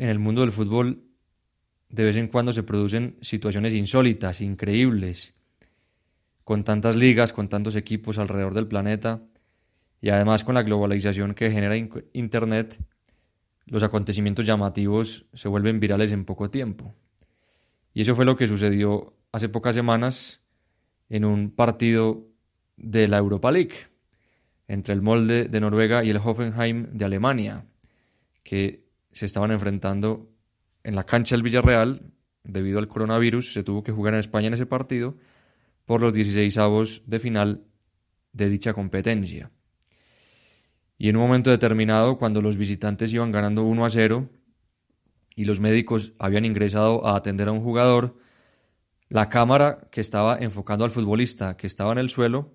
en el mundo del fútbol de vez en cuando se producen situaciones insólitas, increíbles, con tantas ligas, con tantos equipos alrededor del planeta y además con la globalización que genera Internet, los acontecimientos llamativos se vuelven virales en poco tiempo. Y eso fue lo que sucedió hace pocas semanas en un partido de la Europa League entre el Molde de Noruega y el Hoffenheim de Alemania, que se estaban enfrentando en la cancha del Villarreal. Debido al coronavirus, se tuvo que jugar en España en ese partido por los 16 avos de final de dicha competencia. Y en un momento determinado, cuando los visitantes iban ganando 1 a 0 y los médicos habían ingresado a atender a un jugador, la cámara que estaba enfocando al futbolista que estaba en el suelo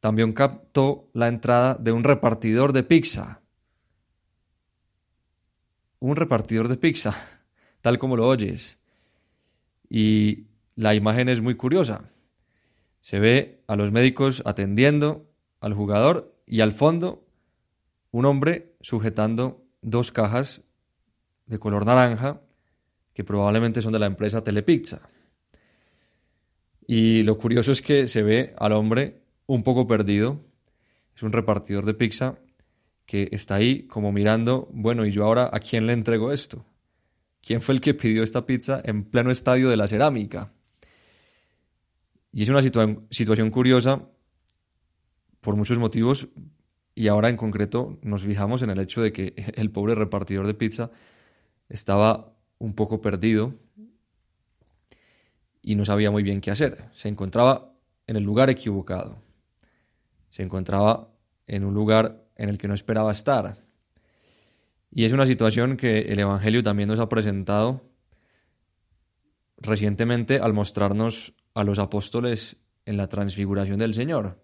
también captó la entrada de un repartidor de pizza. Un repartidor de pizza, tal como lo oyes. Y la imagen es muy curiosa. Se ve a los médicos atendiendo al jugador y al fondo un hombre sujetando dos cajas de color naranja que probablemente son de la empresa Telepizza. Y lo curioso es que se ve al hombre un poco perdido. Es un repartidor de pizza que está ahí como mirando, bueno, ¿y yo ahora a quién le entrego esto? ¿Quién fue el que pidió esta pizza en pleno estadio de la cerámica? Y es una situación curiosa por muchos motivos y ahora en concreto nos fijamos en el hecho de que el pobre repartidor de pizza estaba un poco perdido y no sabía muy bien qué hacer. Se encontraba en el lugar equivocado se encontraba en un lugar en el que no esperaba estar. Y es una situación que el Evangelio también nos ha presentado recientemente al mostrarnos a los apóstoles en la transfiguración del Señor.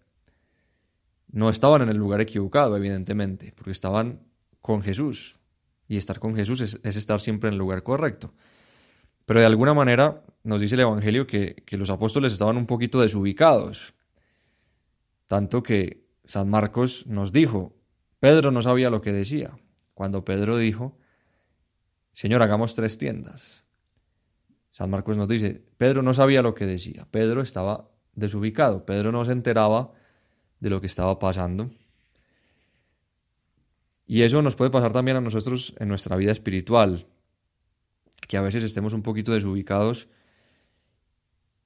No estaban en el lugar equivocado, evidentemente, porque estaban con Jesús. Y estar con Jesús es, estar siempre en el lugar correcto. Pero de alguna manera nos dice el Evangelio que, que los apóstoles estaban un poquito desubicados. Tanto que San Marcos nos dijo, Pedro no sabía lo que decía. Cuando Pedro dijo, Señor, hagamos tres tiendas. San Marcos nos dice, Pedro no sabía lo que decía. Pedro estaba desubicado. Pedro no se enteraba de lo que estaba pasando. Y eso nos puede pasar también a nosotros en nuestra vida espiritual, que a veces estemos un poquito desubicados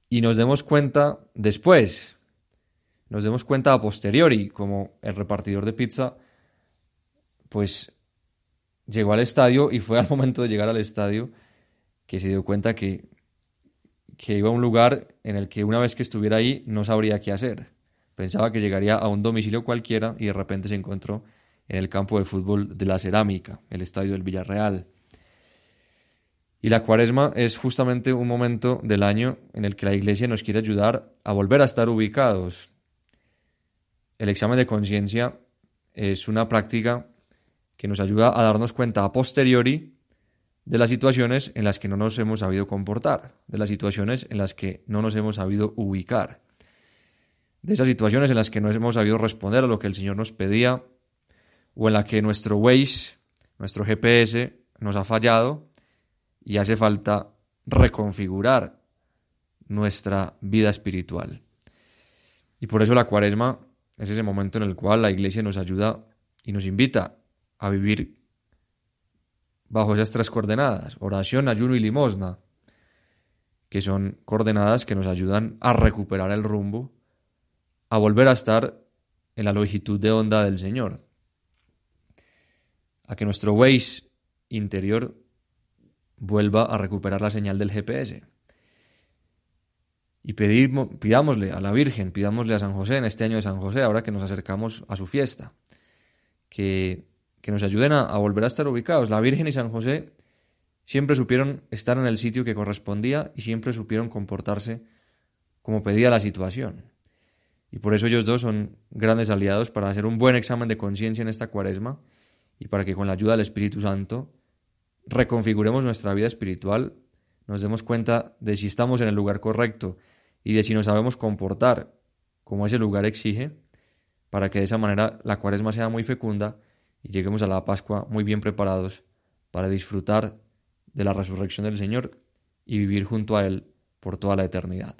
y nos demos cuenta después, nos demos cuenta a posteriori, como el repartidor de pizza, pues llegó al estadio y fue al momento de llegar al estadio que se dio cuenta que, que iba a un lugar en el que una vez que estuviera ahí no sabría qué hacer. Pensaba que llegaría a un domicilio cualquiera y de repente se encontró en el campo de fútbol de la Cerámica, el estadio del Villarreal. Y la cuaresma es justamente un momento del año en el que la iglesia nos quiere ayudar a volver a estar ubicados, el examen de conciencia es una práctica que nos ayuda a darnos cuenta a posteriori de las situaciones en las que no nos hemos sabido comportar, de las situaciones en las que no nos hemos sabido ubicar, de esas situaciones en las que no hemos sabido responder a lo que el Señor nos pedía, o en la que nuestro Waze, nuestro GPS, nos ha fallado y hace falta reconfigurar nuestra vida espiritual. Y por eso la cuaresma es ese momento en el cual la iglesia nos ayuda y nos invita a vivir bajo esas tres coordenadas, oración, ayuno y limosna, que son coordenadas que nos ayudan a recuperar el rumbo, a volver a estar en la longitud de onda del Señor, a que nuestro Waze interior vuelva a recuperar la señal del GPS y pidámosle a la Virgen, pidámosle a San José en este año de San José, ahora que nos acercamos a su fiesta, que, que nos ayuden a, volver a estar ubicados. La Virgen y San José siempre supieron estar en el sitio que correspondía y siempre supieron comportarse como pedía la situación. Y por eso ellos dos son grandes aliados para hacer un buen examen de conciencia en esta cuaresma y para que con la ayuda del Espíritu Santo reconfiguremos nuestra vida espiritual, nos demos cuenta de si estamos en el lugar correcto y de si nos sabemos comportar como ese lugar exige, para que de esa manera la cuaresma sea muy fecunda y lleguemos a la Pascua muy bien preparados para disfrutar de la resurrección del Señor y vivir junto a Él por toda la eternidad.